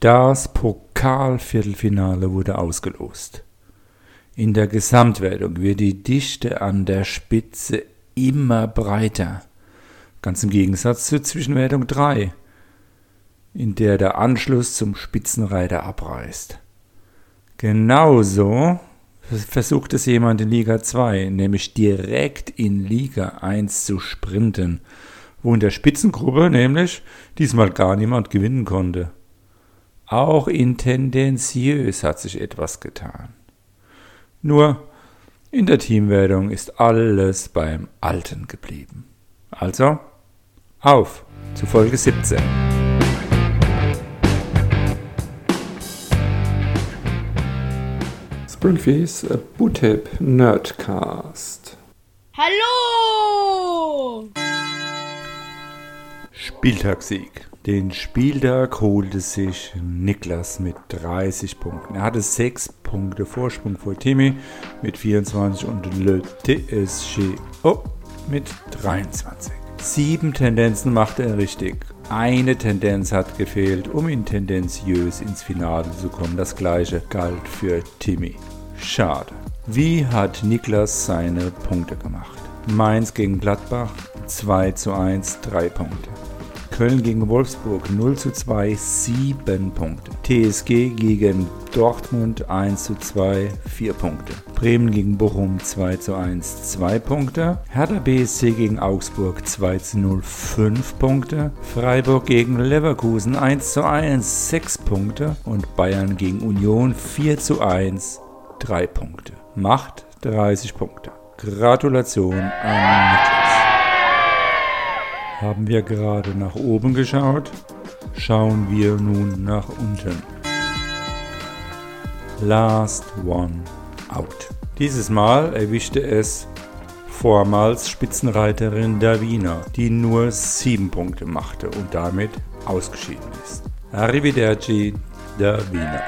Das Pokalviertelfinale wurde ausgelost. In der Gesamtwertung wird die Dichte an der Spitze immer breiter. Ganz im Gegensatz zur Zwischenwertung 3, in der der Anschluss zum Spitzenreiter abreißt. Genauso versucht es jemand in Liga 2, nämlich direkt in Liga 1 zu sprinten, wo in der Spitzengruppe nämlich diesmal gar niemand gewinnen konnte. Auch in tendenziös hat sich etwas getan. Nur in der Teamwertung ist alles beim Alten geblieben. Also, auf zu Folge 17. Springfields Bootip Nerdcast. Hallo! Spieltagssieg. Den Spieltag holte sich Niklas mit 30 Punkten. Er hatte 6 Punkte Vorsprung vor Timmy mit 24 und Le TSG oh, mit 23. Sieben Tendenzen machte er richtig. Eine Tendenz hat gefehlt, um in tendenziös ins Finale zu kommen. Das gleiche galt für Timmy. Schade. Wie hat Niklas seine Punkte gemacht? Mainz gegen Gladbach 2 zu 1, 3 Punkte. Köln gegen Wolfsburg 0 zu 2, 7 Punkte. TSG gegen Dortmund 1 zu 2, 4 Punkte. Bremen gegen Bochum 2 zu 1, 2 Punkte. Hertha BSC gegen Augsburg 2 zu 0, 5 Punkte. Freiburg gegen Leverkusen 1 zu 1, 6 Punkte. Und Bayern gegen Union 4 zu 1, 3 Punkte. Macht 30 Punkte. Gratulation an Niklas. Haben wir gerade nach oben geschaut, schauen wir nun nach unten. Last One Out. Dieses Mal erwischte es vormals Spitzenreiterin Davina, die nur sieben Punkte machte und damit ausgeschieden ist. Arrivederci, Davina.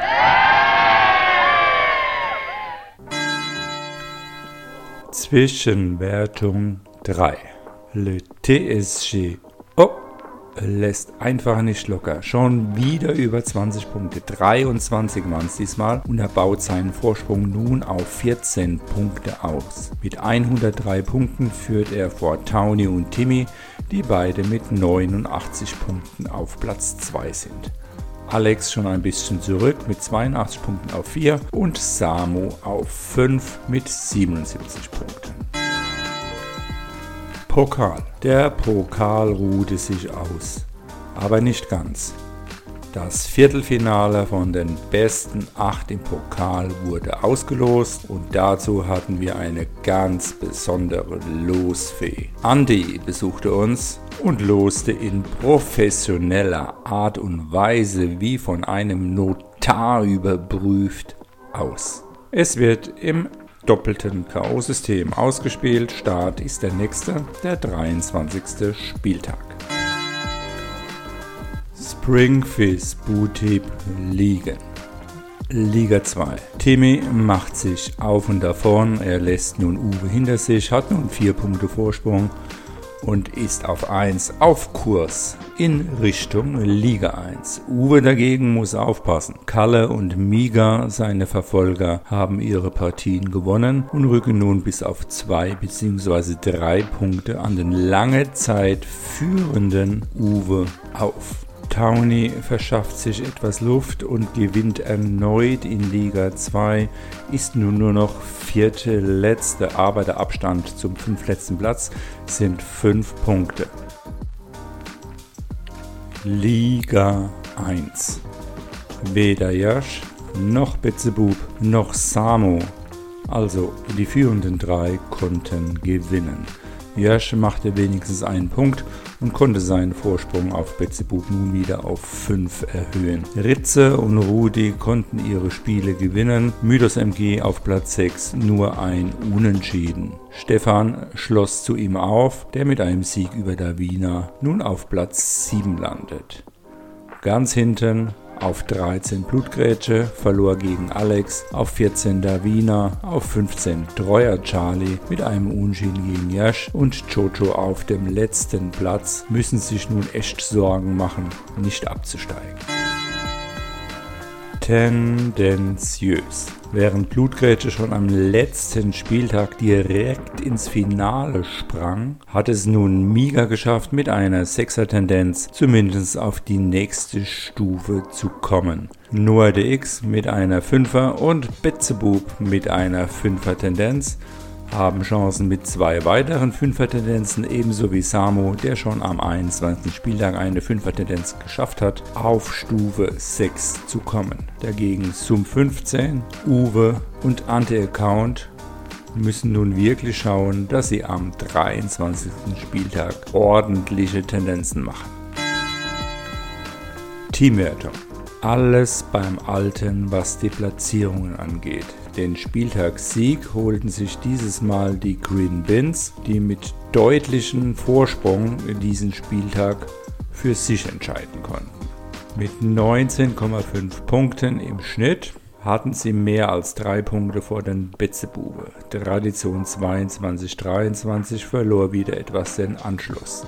Zwischenwertung 3. Le TSG. Oh, lässt einfach nicht locker. Schon wieder über 20 Punkte. 23 waren es diesmal und er baut seinen Vorsprung nun auf 14 Punkte aus. Mit 103 Punkten führt er vor Towny und Timmy, die beide mit 89 Punkten auf Platz 2 sind. Alex schon ein bisschen zurück mit 82 Punkten auf 4 und Samu auf 5 mit 77 Punkten. Pokal. Der Pokal ruhte sich aus, aber nicht ganz. Das Viertelfinale von den besten acht im Pokal wurde ausgelost und dazu hatten wir eine ganz besondere Losfee. Andy besuchte uns und loste in professioneller Art und Weise wie von einem Notar überprüft aus. Es wird im doppelten K.O.-System ausgespielt. Start ist der nächste, der 23. Spieltag. Springfish Bootip Ligen. Liga 2. Timmy macht sich auf und davon. Er lässt nun Uwe hinter sich, hat nun 4 Punkte Vorsprung und ist auf 1 auf Kurs in Richtung Liga 1. Uwe dagegen muss aufpassen. Kalle und Miga, seine Verfolger, haben ihre Partien gewonnen und rücken nun bis auf 2 bzw. 3 Punkte an den lange Zeit führenden Uwe auf. Towny verschafft sich etwas Luft und gewinnt erneut in Liga 2, ist nun nur noch vierte letzte, aber der Abstand zum fünftletzten Platz sind fünf Punkte. Liga 1. Weder Jasch, noch Betzebub, noch Samo, also die führenden drei, konnten gewinnen. Jasch machte wenigstens einen Punkt und konnte seinen Vorsprung auf Betzebub nun wieder auf 5 erhöhen. Ritze und Rudi konnten ihre Spiele gewinnen, Mythos MG auf Platz 6 nur ein Unentschieden. Stefan schloss zu ihm auf, der mit einem Sieg über Davina nun auf Platz 7 landet. Ganz hinten auf 13 Blutgrätsche, verlor gegen Alex, auf 14 Davina, auf 15 Treuer Charlie mit einem Unschieden gegen Yash und Jojo auf dem letzten Platz müssen sich nun echt Sorgen machen, nicht abzusteigen. Tendenziös. Während Blutgrätsche schon am letzten Spieltag direkt ins Finale sprang, hat es nun Miga geschafft, mit einer Sechser-Tendenz zumindest auf die nächste Stufe zu kommen. Noah DX mit einer Fünfer und Betzebub mit einer Fünfer-Tendenz haben Chancen mit zwei weiteren Fünfer-Tendenzen, ebenso wie Samu, der schon am 21. Spieltag eine Fünfer-Tendenz geschafft hat, auf Stufe 6 zu kommen. Dagegen Sum 15, Uwe und Ante-Account müssen nun wirklich schauen, dass sie am 23. Spieltag ordentliche Tendenzen machen. Teamwertung. Alles beim Alten, was die Platzierungen angeht. Den Spieltagssieg holten sich dieses Mal die Green Bins, die mit deutlichem Vorsprung diesen Spieltag für sich entscheiden konnten. Mit 19,5 Punkten im Schnitt hatten sie mehr als drei Punkte vor den Betzebube. Tradition 22-23 verlor wieder etwas den Anschluss.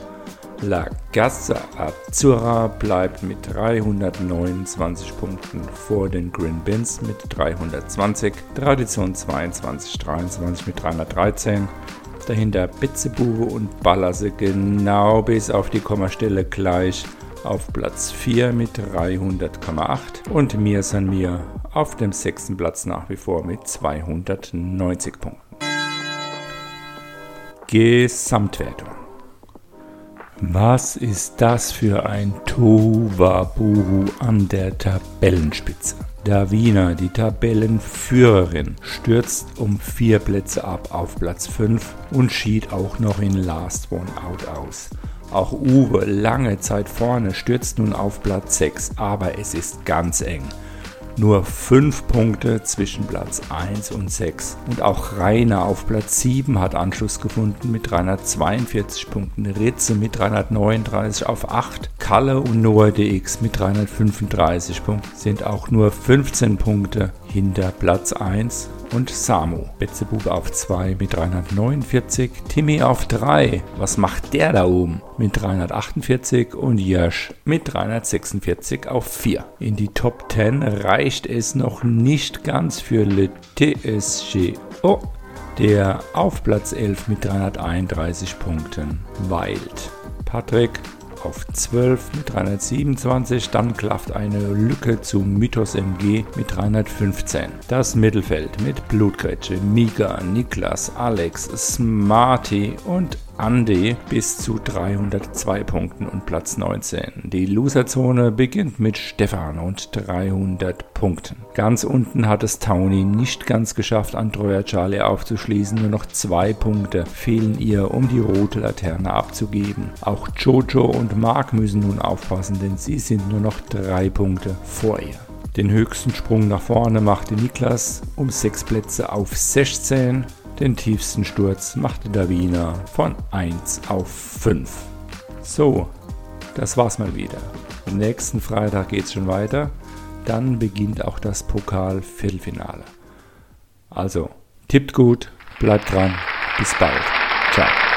La Gazza Azzurra bleibt mit 329 Punkten vor den Green Bins mit 320, Tradition 22-23 mit 313, dahinter Bitzebube und Ballasse genau bis auf die Kommastelle gleich auf Platz 4 mit 300,8 und Mir San Mir auf dem sechsten Platz nach wie vor mit 290 Punkten. Gesamtwertung was ist das für ein Tohuwabohu an der Tabellenspitze? Davina, die Tabellenführerin, stürzt um vier Plätze ab auf Platz 5 und schied auch noch in Last One Out aus. Auch Uwe, lange Zeit vorne, stürzt nun auf Platz 6, aber es ist ganz eng. Nur 5 Punkte zwischen Platz 1 und 6. Und auch Rainer auf Platz 7 hat Anschluss gefunden mit 342 Punkten. Ritze mit 339 auf 8. Kalle und Noah DX mit 335 Punkten sind auch nur 15 Punkte hinter Platz 1 und Samu. Betzebub auf 2 mit 349, Timmy auf 3. Was macht der da oben? Mit 348 und Jasch mit 346 auf 4. In die Top 10 reicht es noch nicht ganz für Le TSG. Oh, der auf Platz 11 mit 331 Punkten weilt. Patrick auf 12 mit 327, dann klafft eine Lücke zum Mythos MG mit 315. Das Mittelfeld mit Blutgrätsche, Mika, Niklas, Alex, Smarty und Andy bis zu 302 Punkten und Platz 19. Die Loserzone beginnt mit Stefan und 300 Punkten. Ganz unten hat es Townie nicht ganz geschafft, Androia Charlie aufzuschließen. Nur noch zwei Punkte fehlen ihr, um die rote Laterne abzugeben. Auch Jojo und Mark müssen nun aufpassen, denn sie sind nur noch drei Punkte vor ihr. Den höchsten Sprung nach vorne machte Niklas um sechs Plätze auf 16 den tiefsten Sturz machte Davina von 1 auf 5. So, das war's mal wieder. Nächsten Freitag geht's schon weiter. Dann beginnt auch das Pokal-Viertelfinale. Also, tippt gut, bleibt dran. Bis bald. Ciao.